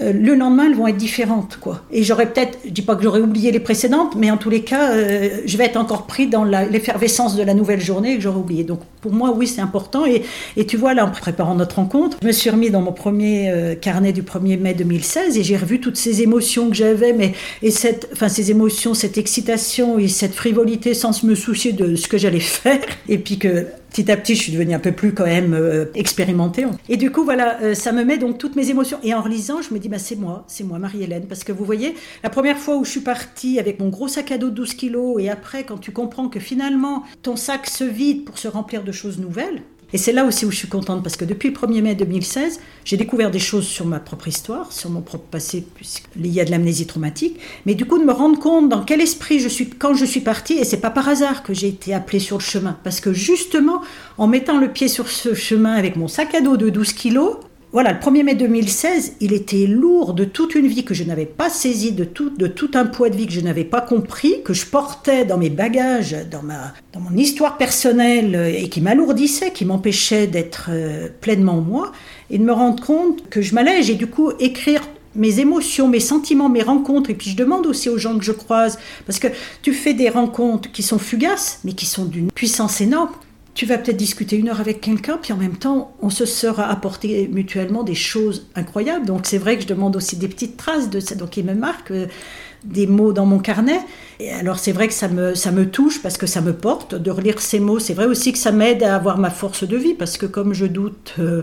Speaker 2: euh, le lendemain, elles vont être différentes. quoi. Et j'aurais peut-être, je dis pas que j'aurais oublié les précédentes, mais en tous les cas, euh, je vais être encore pris dans l'effervescence de la nouvelle journée que j'aurais oublié. Donc pour moi, oui, c'est important. Et, tu vois, là, en préparant notre rencontre, je me suis remis dans mon premier euh, carnet du 1er mai 2016 et j'ai revu toutes ces émotions que j'avais, mais et cette, enfin ces émotions, cette excitation et cette frivolité sans me soucier de ce que j'allais *laughs* faire. Et puis que petit à petit, je suis devenue un peu plus quand même euh, expérimentée. Et du coup, voilà, euh, ça me met donc toutes mes émotions. Et en relisant, je me dis, bah, c'est moi, c'est moi, Marie-Hélène. Parce que vous voyez, la première fois où je suis partie avec mon gros sac à dos de 12 kilos, et après, quand tu comprends que finalement, ton sac se vide pour se remplir de choses nouvelles, et c'est là aussi où je suis contente, parce que depuis le 1er mai 2016, j'ai découvert des choses sur ma propre histoire, sur mon propre passé, puisqu'il y a de l'amnésie traumatique, mais du coup de me rendre compte dans quel esprit je suis quand je suis partie, et c'est pas par hasard que j'ai été appelée sur le chemin, parce que justement, en mettant le pied sur ce chemin avec mon sac à dos de 12 kilos, voilà, le 1er mai 2016, il était lourd de toute une vie que je n'avais pas saisie, de tout, un poids de vie que je n'avais pas compris, que je portais dans mes bagages, dans, mon histoire personnelle et qui m'alourdissait, qui m'empêchait d'être euh, pleinement moi, et de me rendre compte que je m'allège et du coup écrire mes émotions, mes sentiments, mes rencontres, et puis je demande aussi aux gens que je croise, parce que tu fais des rencontres qui sont fugaces, mais qui sont d'une puissance énorme tu vas peut-être discuter une heure avec quelqu'un, puis en même temps, on se sera apporté mutuellement des choses incroyables. Donc c'est vrai que je demande aussi des petites traces de ça, donc il me marque euh, des mots dans mon carnet. Et alors c'est vrai que ça me, ça me touche parce que ça me porte de relire ces mots. C'est vrai aussi que ça m'aide à avoir ma force de vie parce que comme je doute euh,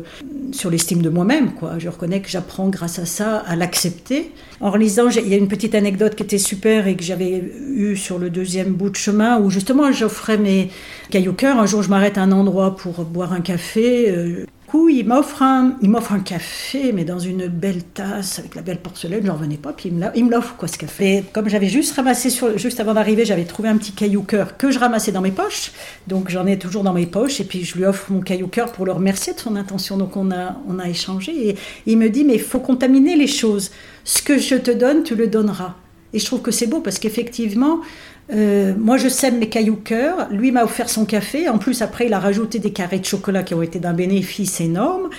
Speaker 2: sur l'estime de moi-même, quoi, je reconnais que j'apprends grâce à ça à l'accepter. En relisant, il y a une petite anecdote qui était super et que j'avais eue sur le deuxième bout de chemin où justement j'offrais mes cailloux cœur. Un jour je m'arrête à un endroit pour boire un café. Euh, il m'offre un, il m'offre un café, mais dans une belle tasse avec la belle porcelaine. J'en revenais pas, puis il me l'offre quoi ce café. comme j'avais juste ramassé sur, juste avant d'arriver, j'avais trouvé un petit caillou cœur que je ramassais dans mes poches, donc j'en ai toujours dans mes poches. Et puis je lui offre mon caillou cœur pour le remercier de son intention. Donc on a, on a échangé et il me dit mais il faut contaminer les choses. Ce que je te donne, tu le donneras. Et je trouve que c'est beau parce qu'effectivement, euh, moi, je sème mes cailloux cœur. Lui m'a offert son café. En plus, après, il a rajouté des carrés de chocolat qui ont été d'un bénéfice énorme.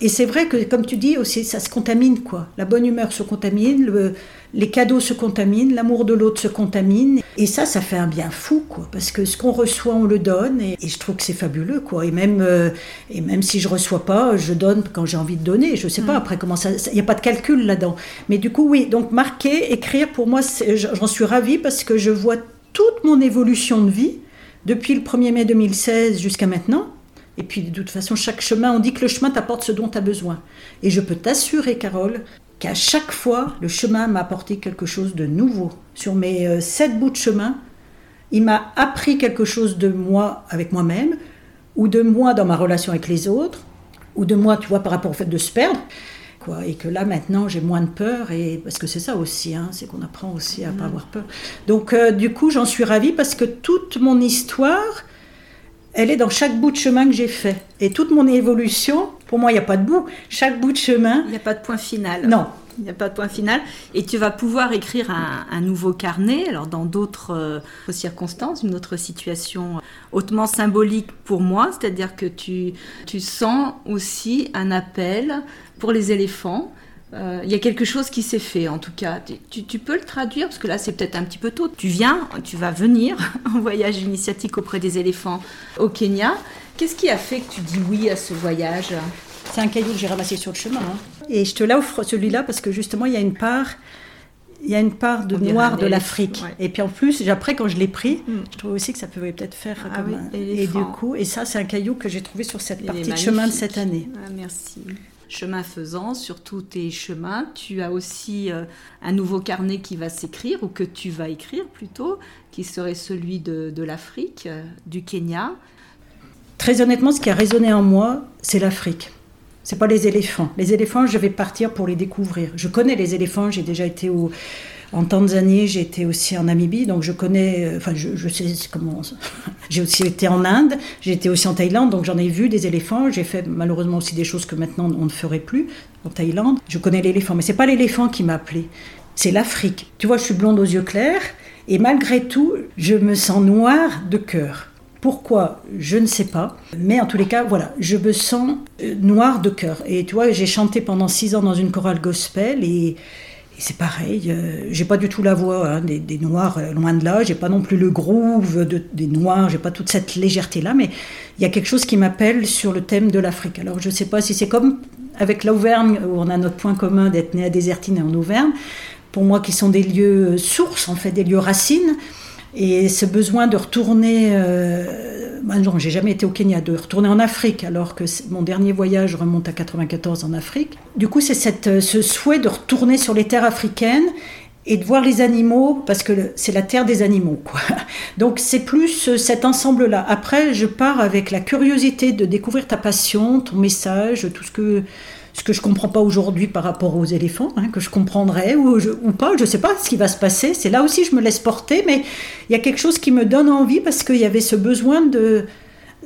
Speaker 2: Et c'est vrai que, comme tu dis, aussi, ça se contamine, quoi. La bonne humeur se contamine, les cadeaux se contaminent, l'amour de l'autre se contamine. Et ça, ça fait un bien fou, quoi. Parce que ce qu'on reçoit, on le donne. Et, je trouve que c'est fabuleux, quoi. Et même, euh, et même si je reçois pas, je donne quand j'ai envie de donner. Je sais pas mm. après comment ça. Il n'y a pas de calcul là-dedans. Mais du coup, oui. Donc, marquer, écrire, pour moi, j'en suis ravie parce que je vois toute mon évolution de vie, depuis le 1er mai 2016 jusqu'à maintenant. Et puis de toute façon, chaque chemin, on dit que le chemin t'apporte ce dont tu as besoin. Et je peux t'assurer, Carole, qu'à chaque fois, le chemin m'a apporté quelque chose de nouveau. Sur mes euh, sept bouts de chemin, il m'a appris quelque chose de moi avec moi-même, ou de moi dans ma relation avec les autres, ou de moi, tu vois, par rapport au fait de se perdre. Et que là, maintenant, j'ai moins de peur, et, parce que c'est ça aussi, hein, c'est qu'on apprend aussi à ne pas mm. avoir peur. Donc, euh, du coup, j'en suis ravie parce que toute mon histoire, elle est dans chaque bout de chemin que j'ai fait. Et toute mon évolution, pour moi, il n'y a pas de bout. Chaque bout de chemin.
Speaker 1: Il n'y a pas de point final.
Speaker 2: Non,
Speaker 1: il n'y a pas de point final. Et tu vas pouvoir écrire un, nouveau carnet, alors dans d'autres euh, circonstances, une autre situation hautement symbolique pour moi, c'est-à-dire que tu, sens aussi un appel pour les éléphants. Euh, il y a quelque chose qui s'est fait, en tout cas. Tu, tu peux le traduire, parce que là, c'est peut-être un petit peu tôt. Tu viens, tu vas venir *laughs* en voyage initiatique auprès des éléphants au Kenya. Qu'est-ce qui a fait que tu dis oui à ce voyage?
Speaker 2: C'est un caillou que j'ai ramassé sur le chemin. Hein. Et je te l'offre celui-là parce que justement, il y a une part, il y a une part de noir de l'Afrique. Et puis en plus, après, quand je l'ai pris, mm. je trouvais aussi que ça pouvait peut-être faire ah comme Et du coup, et ça, c'est un caillou que j'ai trouvé sur cette partie de chemin de cette année.
Speaker 1: Ah, merci. Chemin faisant, sur tous tes chemins, tu as aussi euh, un nouveau carnet qui va s'écrire, ou que tu vas écrire plutôt, qui serait celui de, de l'Afrique, euh, du Kenya.
Speaker 2: Très honnêtement, ce qui a résonné en moi, c'est l'Afrique. C'est pas les éléphants. Les éléphants, je vais partir pour les découvrir. Je connais les éléphants, j'ai déjà été en Tanzanie, j'ai été aussi en Namibie, donc je connais, euh, enfin je, sais comment. *laughs* j'ai aussi été en Inde, j'ai été aussi en Thaïlande, donc j'en ai vu des éléphants. J'ai fait malheureusement aussi des choses que maintenant on ne ferait plus en Thaïlande. Je connais l'éléphant, mais c'est pas l'éléphant qui m'a appelé, c'est l'Afrique. Tu vois, je suis blonde aux yeux clairs, et malgré tout, je me sens noire de cœur. Pourquoi Je ne sais pas. Mais en tous les cas, voilà, je me sens euh, noire de cœur. Et tu vois, j'ai chanté pendant six ans dans une chorale gospel et, c'est pareil. Euh, j'ai pas du tout la voix hein, des, noirs, euh, loin de là. J'ai pas non plus le groove des noirs. J'ai pas toute cette légèreté là. Mais il y a quelque chose qui m'appelle sur le thème de l'Afrique. Alors je sais pas si c'est comme avec l'Auvergne où on a notre point commun d'être né à Désertine et en Auvergne. Pour moi, qui sont des lieux sources, en fait, des lieux racines. Et ce besoin de retourner, euh, bah non, j'ai jamais été au Kenya, de retourner en Afrique, alors que mon dernier voyage remonte à 94 en Afrique. Du coup, c'est euh, ce souhait de retourner sur les terres africaines et de voir les animaux, parce que c'est la terre des animaux. Quoi. *laughs* Donc c'est plus euh, cet ensemble-là. Après, je pars avec la curiosité de découvrir ta passion, ton message, tout ce que ce que je comprends pas aujourd'hui par rapport aux éléphants, hein, que je comprendrais ou, ou pas, je sais pas ce qui va se passer. C'est là aussi je me laisse porter, mais il y a quelque chose qui me donne envie parce qu'il y avait ce besoin de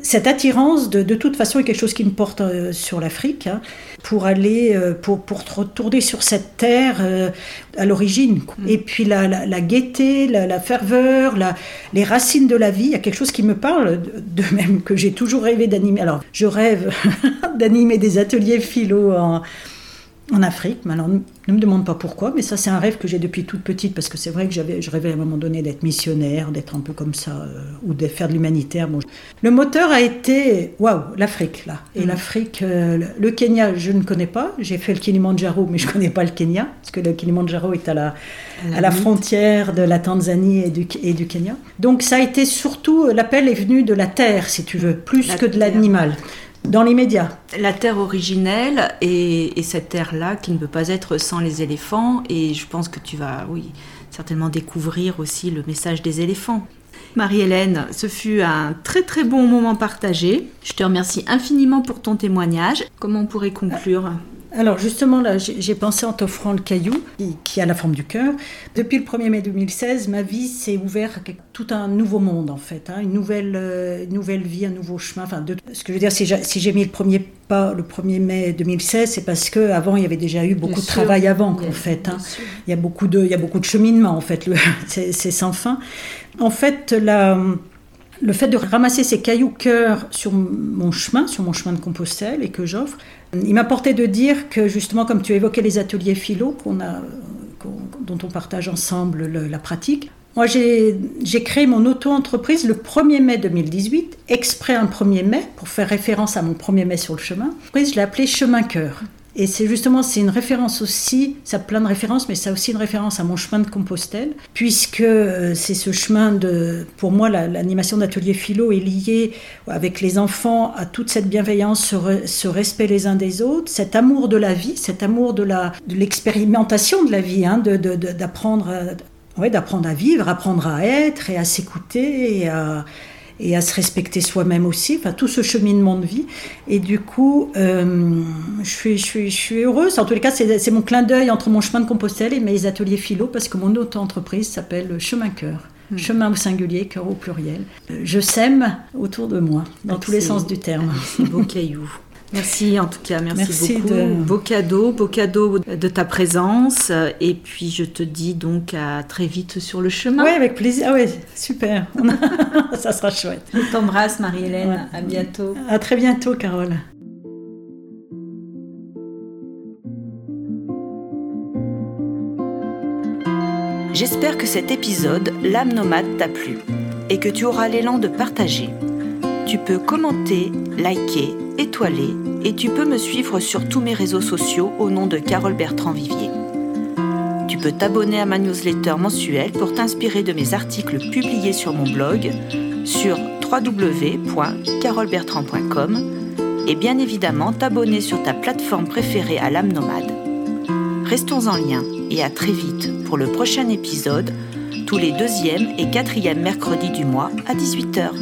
Speaker 2: cette attirance, de, de, toute façon, est quelque chose qui me porte euh, sur l'Afrique, hein, pour aller, euh, pour, pour retourner sur cette terre euh, à l'origine. Mm. Et puis la, la, gaieté, la, ferveur, les racines de la vie, il y a quelque chose qui me parle, de, même que j'ai toujours rêvé d'animer. Alors, je rêve *laughs* d'animer des ateliers philo en, en Afrique. Mais alors, ne me demande pas pourquoi, mais ça, c'est un rêve que j'ai depuis toute petite, parce que c'est vrai que j'avais, je rêvais à un moment donné d'être missionnaire, d'être un peu comme ça, euh, ou de faire de l'humanitaire. Bon. Le moteur a été, waouh, l'Afrique, là. Et mm. l'Afrique, euh, le Kenya, je ne connais pas. J'ai fait le Kilimanjaro, mais je ne *laughs* connais pas le Kenya, parce que le Kilimanjaro est à la, à la, frontière de la Tanzanie et du, et du Kenya. Donc, ça a été surtout, l'appel est venu de la terre, si tu veux, plus que de l'animal dans l'immédiat.
Speaker 1: La terre originelle et, cette terre-là qui ne peut pas être sans les éléphants. Et je pense que tu vas, oui, certainement découvrir aussi le message des éléphants. Marie-Hélène, ce fut un très très bon moment partagé. Je te remercie infiniment pour ton témoignage. Comment on pourrait conclure?
Speaker 2: Alors justement, là, j'ai pensé en t'offrant le caillou, qui, a la forme du cœur. Depuis le 1er mai 2016, ma vie s'est ouverte à tout un nouveau monde, en fait. Hein, une, nouvelle, euh, nouvelle vie, un nouveau chemin. Enfin, de, ce que je veux dire, si j'ai mis le premier pas le 1er mai 2016, c'est parce qu'avant, il y avait déjà eu beaucoup de travail avant, en fait. Hein. Il, y a beaucoup de, il y a beaucoup de cheminement, en fait. *laughs* C'est sans fin. En fait, la le fait de ramasser ces cailloux cœur sur mon chemin, sur mon chemin de Compostelle et que j'offre, il m'apportait de dire que justement, comme tu évoquais les ateliers philo qu'on a, dont on partage ensemble la pratique, moi j'ai créé mon auto-entreprise le 1er mai 2018, exprès un 1er mai, pour faire référence à mon 1er mai sur le chemin. Je l'ai appelé Chemin Cœur. Et c'est justement, c'est une référence aussi, ça a plein de références, mais ça a aussi une référence à mon chemin de Compostelle, puisque euh, c'est ce chemin de, pour moi, l'animation d'atelier philo est liée avec les enfants à toute cette bienveillance, ce, respect les uns des autres, cet amour de la vie, cet amour de l'expérimentation de, la vie, hein, d'apprendre de, d'apprendre à vivre, apprendre à être et à s'écouter et à, et à se respecter soi-même aussi, enfin tout ce cheminement de vie. Et du coup, euh, je, suis, je, suis, je suis heureuse. En tous les cas, c'est mon clin d'œil entre mon chemin de Compostelle et mes ateliers philo, parce que mon auto-entreprise s'appelle Chemin Cœur. Hmm. Chemin au singulier, cœur au pluriel. Je sème autour de moi, dans tous les sens du terme.
Speaker 1: C'est beau caillou. *laughs* Merci en tout cas, merci, beaucoup. De... Beau cadeau, beau cadeau de ta présence. Et puis je te dis donc à très vite sur le chemin.
Speaker 2: Oui, avec plaisir. Ah oui, super. *laughs* Ça sera chouette.
Speaker 1: Je t'embrasse Marie-Hélène. À bientôt.
Speaker 2: À très bientôt, Carole.
Speaker 3: J'espère que cet épisode, L'âme nomade, t'a plu et que tu auras l'élan de partager. Tu peux commenter, liker étoilé et tu peux me suivre sur tous mes réseaux sociaux au nom de Carole Bertrand Vivier. Tu peux t'abonner à ma newsletter mensuelle pour t'inspirer de mes articles publiés sur mon blog sur www.carolebertrand.com et bien évidemment t'abonner sur ta plateforme préférée à l'âme nomade. Restons en lien et à très vite pour le prochain épisode, tous les deuxième et quatrième mercredis du mois à 18h.